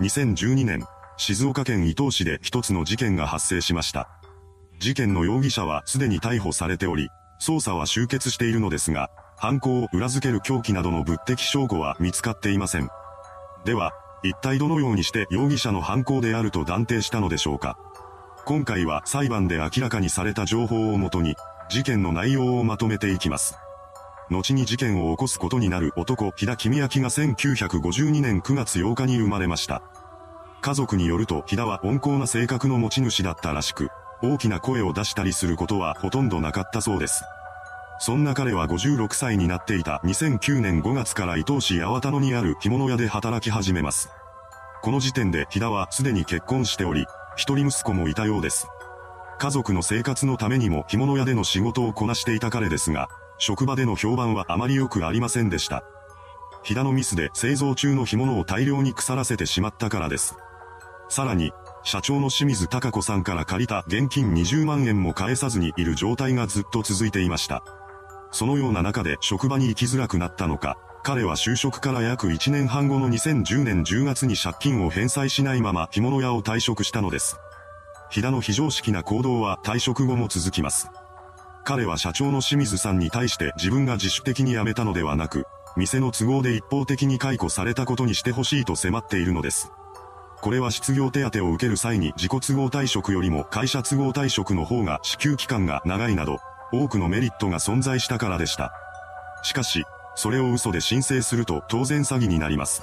2012年、静岡県伊東市で一つの事件が発生しました。事件の容疑者はすでに逮捕されており、捜査は終結しているのですが、犯行を裏付ける凶器などの物的証拠は見つかっていません。では、一体どのようにして容疑者の犯行であると断定したのでしょうか。今回は裁判で明らかにされた情報をもとに、事件の内容をまとめていきます。後に事件を起こすことになる男、木田君明が1952年9月8日に生まれました。家族によると木田は温厚な性格の持ち主だったらしく、大きな声を出したりすることはほとんどなかったそうです。そんな彼は56歳になっていた2009年5月から伊東市八幡野にある着物屋で働き始めます。この時点で木田はすでに結婚しており、一人息子もいたようです。家族の生活のためにも着物屋での仕事をこなしていた彼ですが、職場での評判はあまり良くありませんでした。木田のミスで製造中の干物を大量に腐らせてしまったからです。さらに、社長の清水隆子さんから借りた現金20万円も返さずにいる状態がずっと続いていました。そのような中で職場に行きづらくなったのか、彼は就職から約1年半後の2010年10月に借金を返済しないまま着物屋を退職したのです。日田の非常識な行動は退職後も続きます。彼は社長の清水さんに対して自分が自主的に辞めたのではなく、店の都合で一方的に解雇されたことにしてほしいと迫っているのです。これは失業手当を受ける際に自己都合退職よりも会社都合退職の方が支給期間が長いなど、多くのメリットが存在したからでした。しかし、それを嘘で申請すると当然詐欺になります。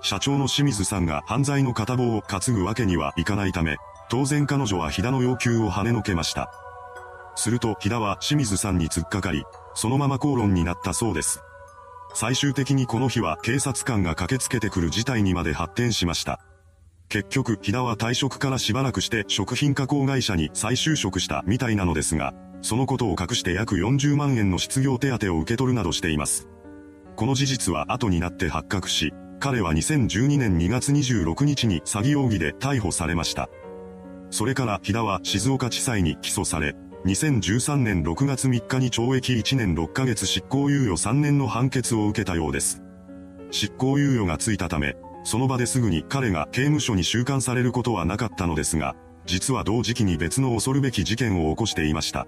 社長の清水さんが犯罪の片棒を担ぐわけにはいかないため、当然彼女は日田の要求を跳ねのけました。すると日田は清水さんに突っかかり、そのまま口論になったそうです。最終的にこの日は警察官が駆けつけてくる事態にまで発展しました。結局、日田は退職からしばらくして食品加工会社に再就職したみたいなのですが、そのことを隠して約40万円の失業手当を受け取るなどしています。この事実は後になって発覚し、彼は2012年2月26日に詐欺容疑で逮捕されました。それから木田は静岡地裁に起訴され、2013年6月3日に懲役1年6ヶ月執行猶予3年の判決を受けたようです。執行猶予がついたため、その場ですぐに彼が刑務所に収監されることはなかったのですが、実は同時期に別の恐るべき事件を起こしていました。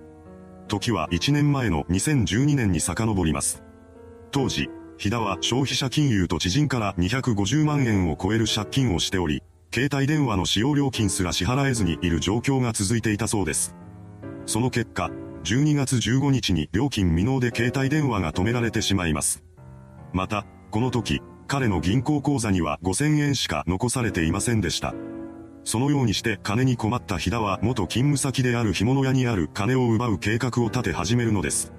時は1年前の2012年に遡ります。当時、日田は消費者金融と知人から250万円を超える借金をしており、携帯電話の使用料金すら支払えずにいる状況が続いていたそうです。その結果、12月15日に料金未納で携帯電話が止められてしまいます。また、この時、彼の銀行口座には5000円しか残されていませんでした。そのようにして金に困った日田は元勤務先である干物屋にある金を奪う計画を立て始めるのです。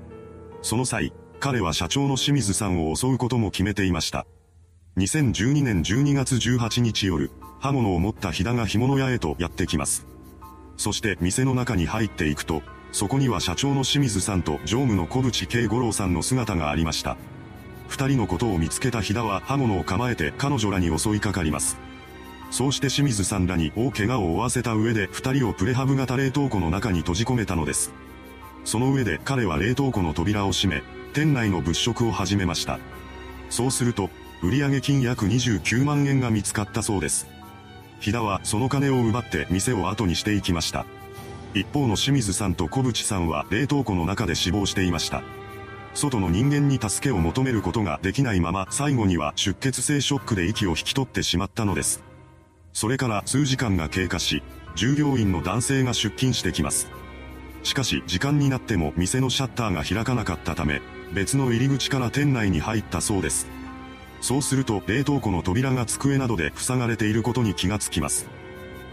その際、彼は社長の清水さんを襲うことも決めていました。2012年12月18日夜、刃物を持った日田が干物屋へとやってきます。そして店の中に入っていくと、そこには社長の清水さんと常務の小渕慶五郎さんの姿がありました。二人のことを見つけた日田は刃物を構えて彼女らに襲いかかります。そうして清水さんらに大怪我を負わせた上で二人をプレハブ型冷凍庫の中に閉じ込めたのです。その上で彼は冷凍庫の扉を閉め、店内の物色を始めました。そうすると、売上金約29万円が見つかったそうです。日田はその金を奪って店を後にしていきました。一方の清水さんと小渕さんは冷凍庫の中で死亡していました。外の人間に助けを求めることができないまま最後には出血性ショックで息を引き取ってしまったのです。それから数時間が経過し、従業員の男性が出勤してきます。しかし時間になっても店のシャッターが開かなかったため、別の入り口から店内に入ったそうです。そうすると冷凍庫の扉が机などで塞がれていることに気がつきます。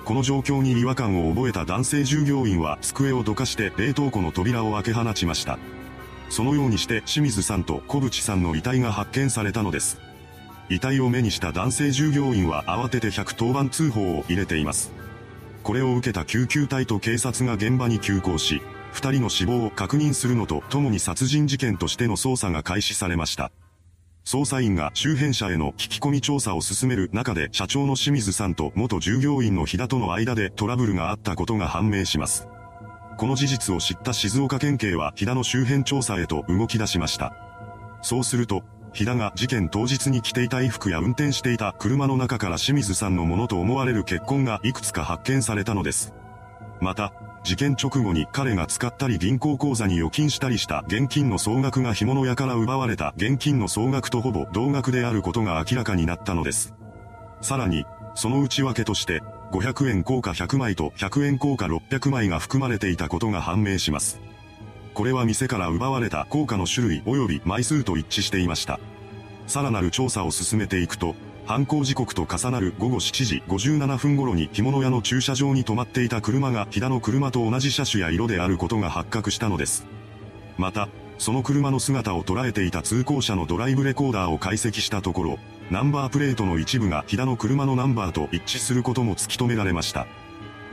この状況に違和感を覚えた男性従業員は机をどかして冷凍庫の扉を開け放ちました。そのようにして清水さんと小渕さんの遺体が発見されたのです。遺体を目にした男性従業員は慌てて110番通報を入れています。これを受けた救急隊と警察が現場に急行し、二人の死亡を確認するのとともに殺人事件としての捜査が開始されました。捜査員が周辺者への聞き込み調査を進める中で社長の清水さんと元従業員の日田との間でトラブルがあったことが判明します。この事実を知った静岡県警は日田の周辺調査へと動き出しました。そうすると、日田が事件当日に着ていた衣服や運転していた車の中から清水さんのものと思われる血痕がいくつか発見されたのです。また、事件直後に彼が使ったり銀行口座に預金したりした現金の総額が干物屋から奪われた現金の総額とほぼ同額であることが明らかになったのです。さらに、その内訳として、500円硬貨100枚と100円硬貨600枚が含まれていたことが判明します。これは店から奪われた硬貨の種類及び枚数と一致していました。さらなる調査を進めていくと、犯行時刻と重なる午後7時57分頃に着物屋の駐車場に止まっていた車が木田の車と同じ車種や色であることが発覚したのです。また、その車の姿を捉えていた通行者のドライブレコーダーを解析したところ、ナンバープレートの一部が木田の車のナンバーと一致することも突き止められました。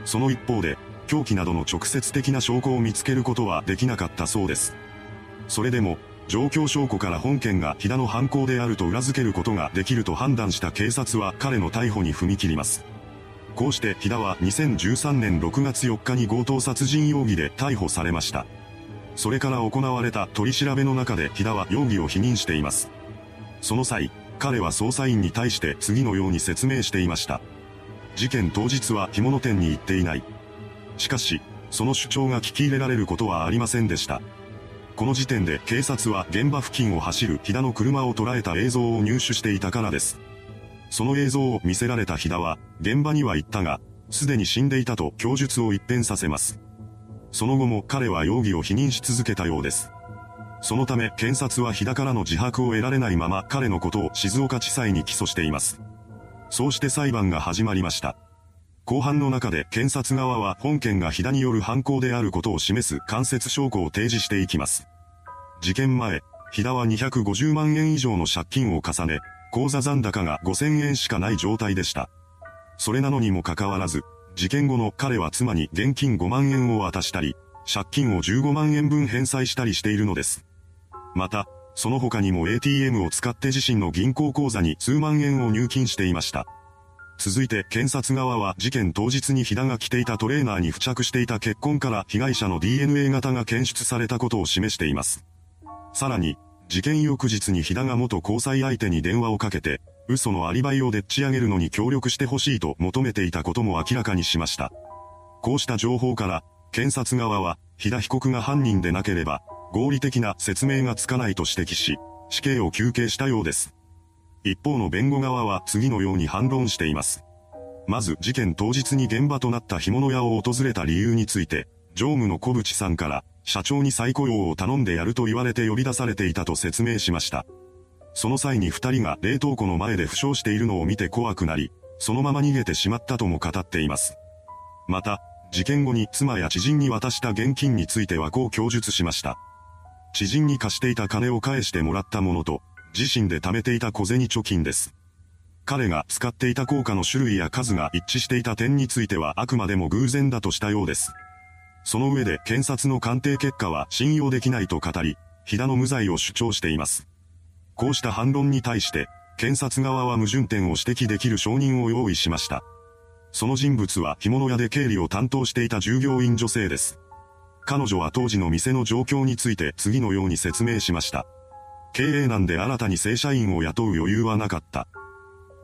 その一方で、凶器などの直接的な証拠を見つけることはできなかったそうです。それでも、状況証拠から本件が日田の犯行であると裏付けることができると判断した警察は彼の逮捕に踏み切ります。こうして日田は2013年6月4日に強盗殺人容疑で逮捕されました。それから行われた取り調べの中で日田は容疑を否認しています。その際、彼は捜査員に対して次のように説明していました。事件当日は干物店に行っていない。しかし、その主張が聞き入れられることはありませんでした。この時点で警察は現場付近を走る木田の車を捉えた映像を入手していたからです。その映像を見せられた木田は、現場には行ったが、すでに死んでいたと供述を一変させます。その後も彼は容疑を否認し続けたようです。そのため検察は日田からの自白を得られないまま彼のことを静岡地裁に起訴しています。そうして裁判が始まりました。後半の中で検察側は本件が火田による犯行であることを示す間接証拠を提示していきます。事件前、火田は250万円以上の借金を重ね、口座残高が5000円しかない状態でした。それなのにもかかわらず、事件後の彼は妻に現金5万円を渡したり、借金を15万円分返済したりしているのです。また、その他にも ATM を使って自身の銀行口座に数万円を入金していました。続いて検察側は事件当日に日田が着ていたトレーナーに付着していた血痕から被害者の DNA 型が検出されたことを示しています。さらに、事件翌日に日田が元交際相手に電話をかけて、嘘のアリバイをでっち上げるのに協力してほしいと求めていたことも明らかにしました。こうした情報から、検察側は、日田被告が犯人でなければ、合理的な説明がつかないと指摘し、死刑を求刑したようです。一方の弁護側は次のように反論しています。まず事件当日に現場となった干物屋を訪れた理由について、常務の小渕さんから、社長に再雇用を頼んでやると言われて呼び出されていたと説明しました。その際に二人が冷凍庫の前で負傷しているのを見て怖くなり、そのまま逃げてしまったとも語っています。また、事件後に妻や知人に渡した現金についてはこう供述しました。知人に貸していた金を返してもらったものと、自身で貯めていた小銭貯金です。彼が使っていた効果の種類や数が一致していた点についてはあくまでも偶然だとしたようです。その上で検察の鑑定結果は信用できないと語り、日田の無罪を主張しています。こうした反論に対して、検察側は矛盾点を指摘できる証人を用意しました。その人物は干物屋で経理を担当していた従業員女性です。彼女は当時の店の状況について次のように説明しました。経営難で新たに正社員を雇う余裕はなかった。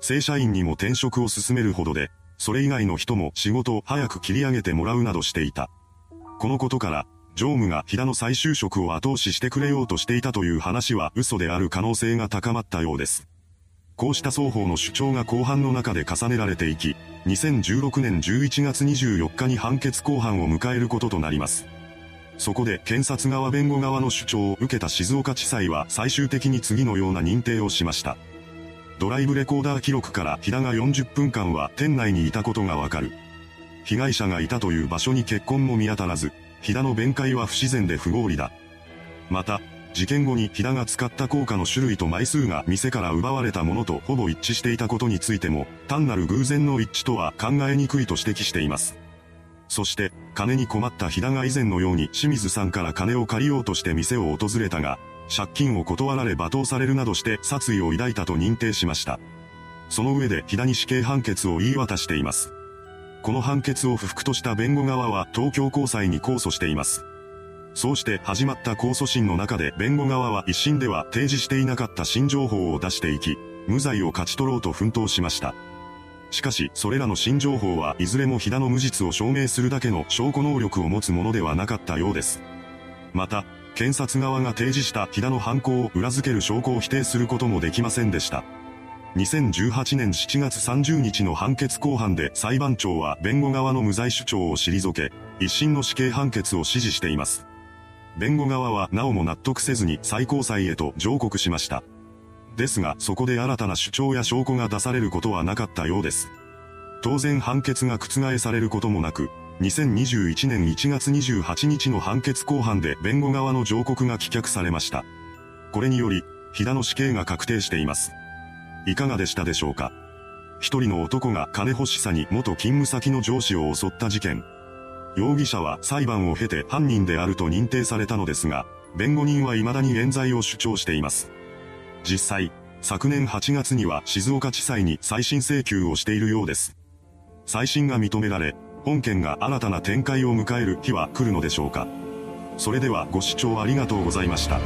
正社員にも転職を進めるほどで、それ以外の人も仕事を早く切り上げてもらうなどしていた。このことから、常務が日田の再就職を後押ししてくれようとしていたという話は嘘である可能性が高まったようです。こうした双方の主張が後半の中で重ねられていき、2016年11月24日に判決公判を迎えることとなります。そこで検察側弁護側の主張を受けた静岡地裁は最終的に次のような認定をしました。ドライブレコーダー記録から日田が40分間は店内にいたことがわかる。被害者がいたという場所に血痕も見当たらず、日田の弁解は不自然で不合理だ。また、事件後に日田が使った効果の種類と枚数が店から奪われたものとほぼ一致していたことについても、単なる偶然の一致とは考えにくいと指摘しています。そして、金に困った日田が以前のように清水さんから金を借りようとして店を訪れたが、借金を断られ罵倒されるなどして殺意を抱いたと認定しました。その上で日田に死刑判決を言い渡しています。この判決を不服とした弁護側は東京高裁に控訴しています。そうして始まった控訴審の中で弁護側は一審では提示していなかった新情報を出していき、無罪を勝ち取ろうと奮闘しました。しかし、それらの新情報はいずれも飛騨の無実を証明するだけの証拠能力を持つものではなかったようです。また、検察側が提示した飛騨の犯行を裏付ける証拠を否定することもできませんでした。2018年7月30日の判決公判で裁判長は弁護側の無罪主張を退け、一審の死刑判決を指示しています。弁護側はなおも納得せずに最高裁へと上告しました。ですが、そこで新たな主張や証拠が出されることはなかったようです。当然判決が覆されることもなく、2021年1月28日の判決公判で弁護側の上告が棄却されました。これにより、飛騨の死刑が確定しています。いかがでしたでしょうか？一人の男が金欲しさに元勤務先の上司を襲った事件。容疑者は裁判を経て犯人であると認定されたのですが、弁護人は未だに冤罪を主張しています。実際、昨年8月には静岡地裁に再審請求をしているようです。再審が認められ、本件が新たな展開を迎える日は来るのでしょうか。それではご視聴ありがとうございました。